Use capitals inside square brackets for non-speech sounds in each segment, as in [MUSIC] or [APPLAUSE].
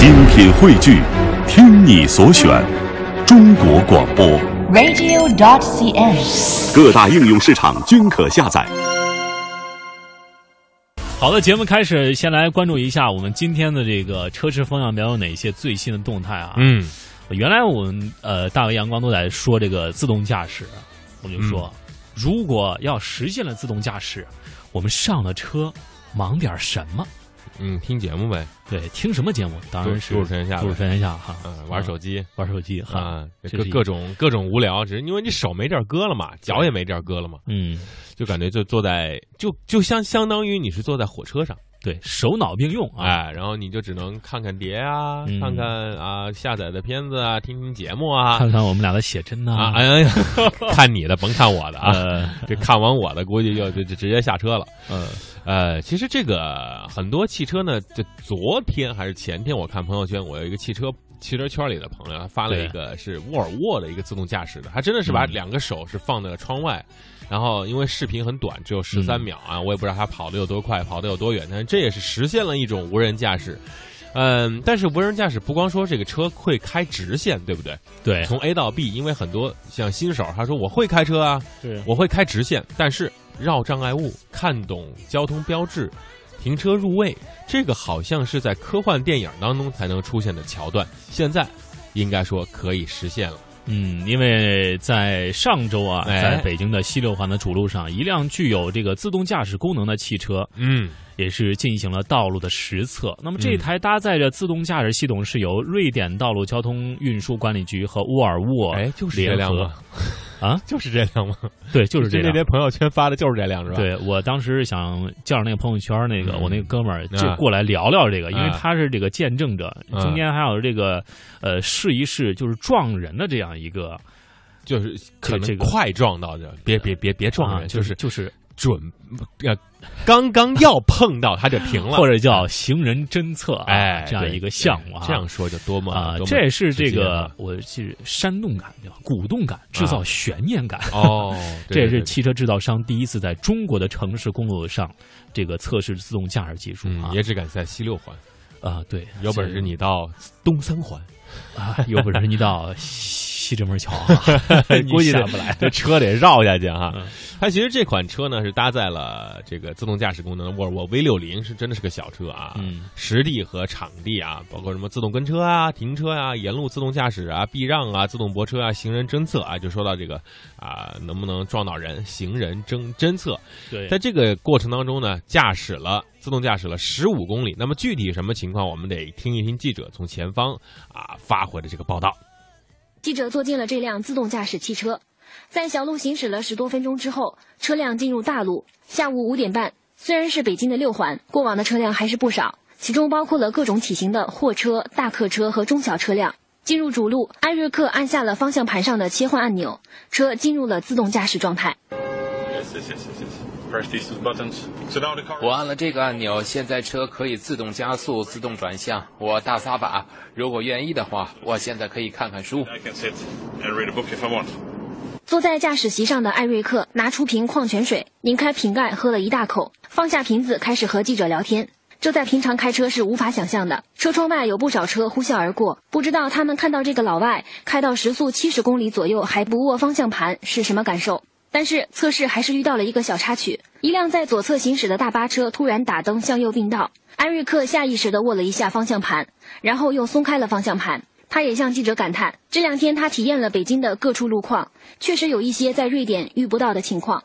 精品汇聚，听你所选，中国广播。radio.dot.cn，。各大应用市场均可下载。好的，节目开始，先来关注一下我们今天的这个车市风向标有哪些最新的动态啊？嗯，原来我们呃大为阳光都在说这个自动驾驶，我就说，如果要实现了自动驾驶，我们上了车忙点什么？嗯，听节目呗，对，听什么节目？当然是主持人下呗。都市天下哈，嗯，玩手机。玩手机哈，啊，这是一各各种各种无聊，只是因为你手没地儿搁了嘛，脚也没地儿搁了嘛，嗯，就感觉就坐在就就相相当于你是坐在火车上，对，手脑并用啊，哎，然后你就只能看看碟啊，嗯。看看啊下载的片子啊，听听节目啊，看看我们俩的写真呐、啊，哎呀，[LAUGHS] 看你的，甭看我的啊，呃。这看完我的估计就就就直接下车了。呃，呃，其实这个很多汽车呢，就昨天还是前天，我看朋友圈，我有一个汽车汽车圈里的朋友，他发了一个是沃尔沃的一个自动驾驶的，他真的是把嗯。两个手是放在窗外，然后因为视频很短，只有十三嗯秒啊，我也不知道他跑的有多快，跑的有多远，但是这也是实现了一种无人驾驶。嗯，但是无人驾驶不光说这个车会开直线，对不对？对，从 A 到 B，因为很多像新手，他说我会开车啊，对。我会开直线，但是绕障碍物、看懂交通标志、停车入位，这个好像是在科幻电影当中才能出现的桥段，现在应该说可以实现了。嗯，因为在上周啊，哎在北京的西六环的主路上，一辆具有这个自动驾驶功能的汽车，嗯，也是进行了道路的实测。那么这嗯台搭载着自动驾驶系统是由瑞典道路交通运输管理局和沃尔沃哎，就是这联合辆吗？啊，[LAUGHS] 就是这辆吗？对，就是这辆。那天朋友圈发的就是这辆是吧？，对我当时想叫上那个朋友圈那个、嗯我那个哥们儿就啊过来聊聊这个，因为啊他是这个见证者，嗯中间还有这个呃试一试就是撞人的这样一个就是可能快撞到的，别别别别撞人，啊就是就是准呃刚刚要碰到它就停了，或者叫行人侦测啊，哎这样一个项目啊，这样说就多么啊这也是这个啊我是煽动感、对吧？鼓动感，制造悬念感。哦，[LAUGHS] 对这也是汽车制造商第一次在中国的城市公路上这个测试自动驾驶技术嗯，啊也只敢在西六环，啊！对，有本事你到东三环，啊，有本事你到西直门桥 [LAUGHS] 估计得下不来。这车得绕下去哈嗯。它其实这款车呢是搭载了这个自动驾驶功能沃尔沃 V 六零，是真的是个小车啊。嗯，实地和场地啊，包括什么自动跟车啊、停车啊、沿路自动驾驶啊、避让啊、自动泊车啊、行人侦测啊，就说到这个啊，能不能撞到人、行人侦侦测。对，在这个过程当中呢，驾驶了自动驾驶了十五公里。那么具体什么情况，我们得听一听记者从前方啊发回的这个报道。记者坐进了这辆自动驾驶汽车，在小路行驶了十多分钟之后，车辆进入大路。下午五点半，虽然是北京的六环，过往的车辆还是不少，其中包括了各种体型的货车、大客车和中小车辆。进入主路，艾瑞克按下了方向盘上的切换按钮，车进入了自动驾驶状态。Yes, yes, yes, yes, yes. Press these two buttons. So now the car. 我按了这个按钮，现在车可以自动加速、自动转向。我大撒把，如果愿意的话，我现在可以看看书。I can sit and read a book if I want. 坐在驾驶席上的艾瑞克拿出瓶矿泉水，拧开瓶盖喝了一大口，放下瓶子，开始和记者聊天。这在平常开车是无法想象的。车窗外有不少车呼啸而过，不知道他们看到这个老外开到时速七十公里左右还不握方向盘是什么感受。但是测试还是遇到了一个小插曲，一辆在左侧行驶的大巴车突然打灯向右并道，艾瑞克下意识地握了一下方向盘，然后又松开了方向盘。他也向记者感叹，这两天他体验了北京的各处路况，确实有一些在瑞典遇不到的情况。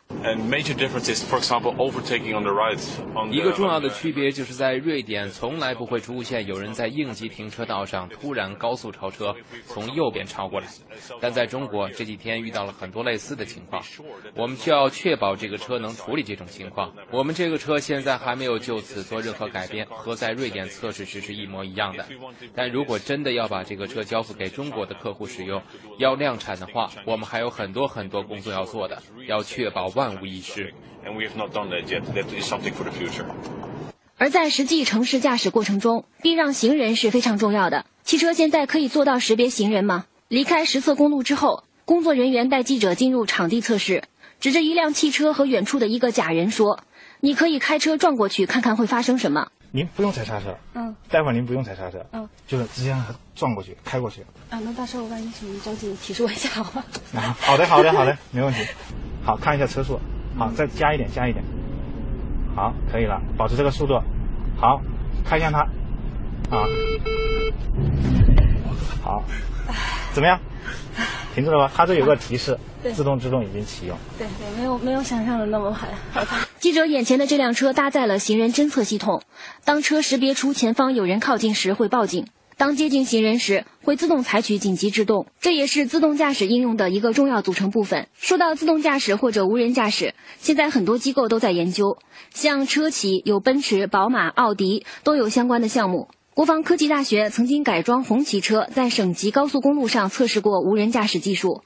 一个重要的区别就是在瑞典，从来不会出现有人在应急停车道上突然高速超车，从右边超过来。但在中国这几天遇到了很多类似的情况，我们需要确保这个车能处理这种情况。我们这个车现在还没有就此做任何改变，和在瑞典测试时是一模一样的。但如果真的要把这个车交付给中国的客户使用，要量产的话，我们还有很多很多工作要做的，要确保万无一失。而在实际城市驾驶过程中，避让行人是非常重要的。汽车现在可以做到识别行人吗？离开实测公路之后，工作人员带记者进入场地测试，指着一辆汽车和远处的一个假人说：“你可以开车撞过去，看看会发生什么。”您不用踩刹车，嗯，待会儿您不用踩刹车，嗯，就是直接让它撞过去，开过去。啊，那到时候万一什么着急，提示我一下好吗？[LAUGHS] 啊，好的，好的，好的，没问题。好看一下车速，好，再加一点，加一点。好，可以了，保持这个速度。好，看向它。啊，好，怎么样？停住了吧？它这有个提示，自动制动已经启用。对对，没有没有想象的那么害怕。记者眼前的这辆车搭载了行人侦测系统，当车识别出前方有人靠近时会报警，当接近行人时会自动采取紧急制动，这也是自动驾驶应用的一个重要组成部分。说到自动驾驶或者无人驾驶，现在很多机构都在研究，像车企有奔驰、宝马、奥迪都有相关的项目。国防科技大学曾经改装红旗车，在省级高速公路上测试过无人驾驶技术。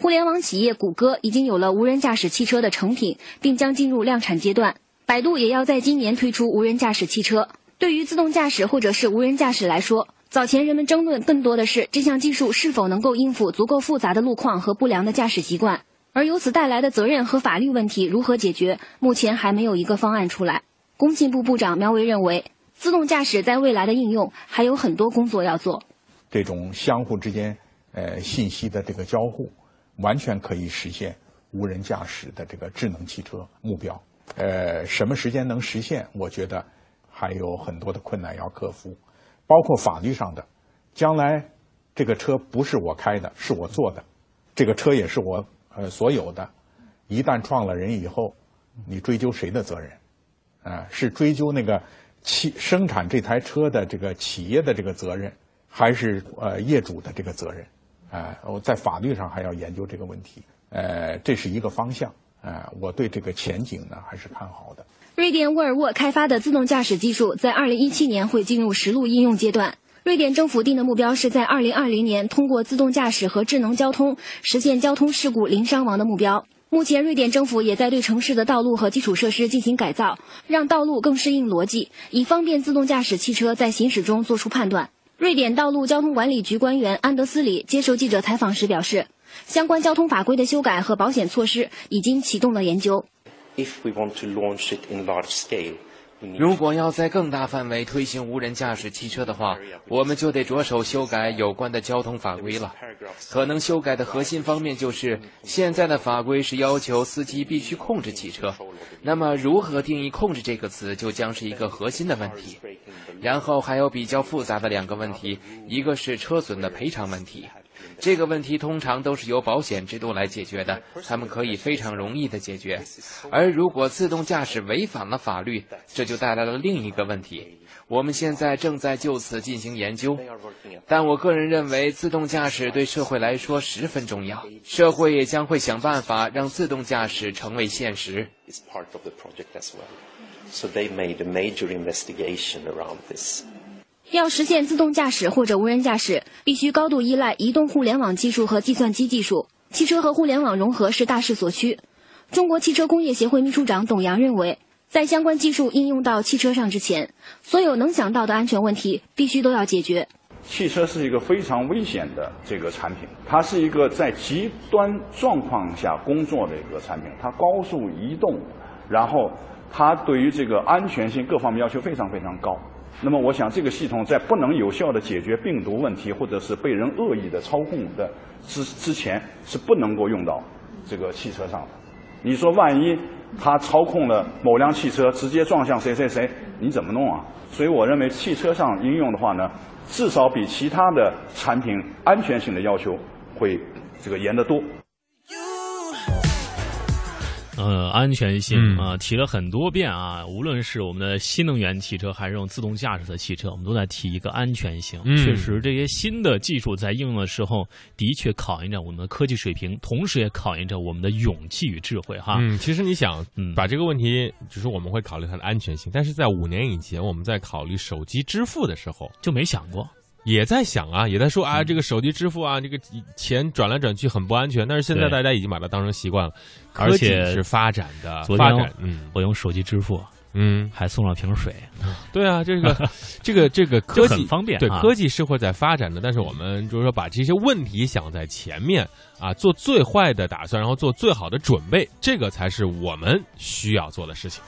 互联网企业谷歌已经有了无人驾驶汽车的成品，并将进入量产阶段。百度也要在今年推出无人驾驶汽车。对于自动驾驶或者是无人驾驶来说，早前人们争论更多的是这项技术是否能够应付足够复杂的路况和不良的驾驶习惯，而由此带来的责任和法律问题如何解决，目前还没有一个方案出来。工信部部长苗圩认为。自动驾驶在未来的应用还有很多工作要做。这种相互之间呃信息的这个交互，完全可以实现无人驾驶的这个智能汽车目标。呃，什么时间能实现？我觉得还有很多的困难要克服，包括法律上的。将来这个车不是我开的，是我做的，这个车也是我呃所有的。一旦撞了人以后，你追究谁的责任？啊，是追究那个。企生产这台车的这个企业的这个责任，还是呃业主的这个责任？呃，我在法律上还要研究这个问题。呃，这是一个方向。呃，我对这个前景呢还是看好的。瑞典沃尔沃开发的自动驾驶技术在二零一七年会进入实路应用阶段。瑞典政府定的目标是在二零二零年通过自动驾驶和智能交通实现交通事故零伤亡的目标。目前，瑞典政府也在对城市的道路和基础设施进行改造，让道路更适应逻辑，以方便自动驾驶汽车在行驶中做出判断。瑞典道路交通管理局官员安德斯里接受记者采访时表示，相关交通法规的修改和保险措施已经启动了研究。如果要在更大范围推行无人驾驶汽车的话，我们就得着手修改有关的交通法规了。可能修改的核心方面就是，现在的法规是要求司机必须控制汽车，那么如何定义“控制”这个词，就将是一个核心的问题。然后还有比较复杂的两个问题，一个是车损的赔偿问题。这个问题通常都是由保险制度来解决的，他们可以非常容易的解决。而如果自动驾驶违反了法律，这就带来了另一个问题。我们现在正在就此进行研究，但我个人认为自动驾驶对社会来说十分重要，社会也将会想办法让自动驾驶成为现实。要实现自动驾驶或者无人驾驶，必须高度依赖移动互联网技术和计算机技术。汽车和互联网融合是大势所趋。中国汽车工业协会秘书长董阳认为，在相关技术应用到汽车上之前，所有能想到的安全问题必须都要解决。汽车是一个非常危险的这个产品，它是一个在极端状况下工作的一个产品，它高速移动，然后它对于这个安全性各方面要求非常非常高。那么，我想这个系统在不能有效的解决病毒问题，或者是被人恶意的操控的之之前，是不能够用到这个汽车上的。你说，万一他操控了某辆汽车，直接撞向谁谁谁，你怎么弄啊？所以，我认为汽车上应用的话呢，至少比其他的产品安全性的要求会这个严得多。呃，安全性啊，提了很多遍啊。无论是我们的新能源汽车，还是用自动驾驶的汽车，我们都在提一个安全性。确实，这些新的技术在应用的时候，的确考验着我们的科技水平，同时也考验着我们的勇气与智慧。哈，嗯，其实你想把这个问题，就是我们会考虑它的安全性，但是在五年以前，我们在考虑手机支付的时候，就没想过。也在想啊，也在说啊，这个手机支付啊，这个钱转来转去很不安全。但是现在大家已经把它当成习惯了，而且是发展的。发展，嗯，我用手机支付，嗯，还送了瓶水。[LAUGHS] 对啊，这个 [LAUGHS] 这个这个科技方便，对科技是会在发展的。但是我们就是说，把这些问题想在前面啊，做最坏的打算，然后做最好的准备，这个才是我们需要做的事情。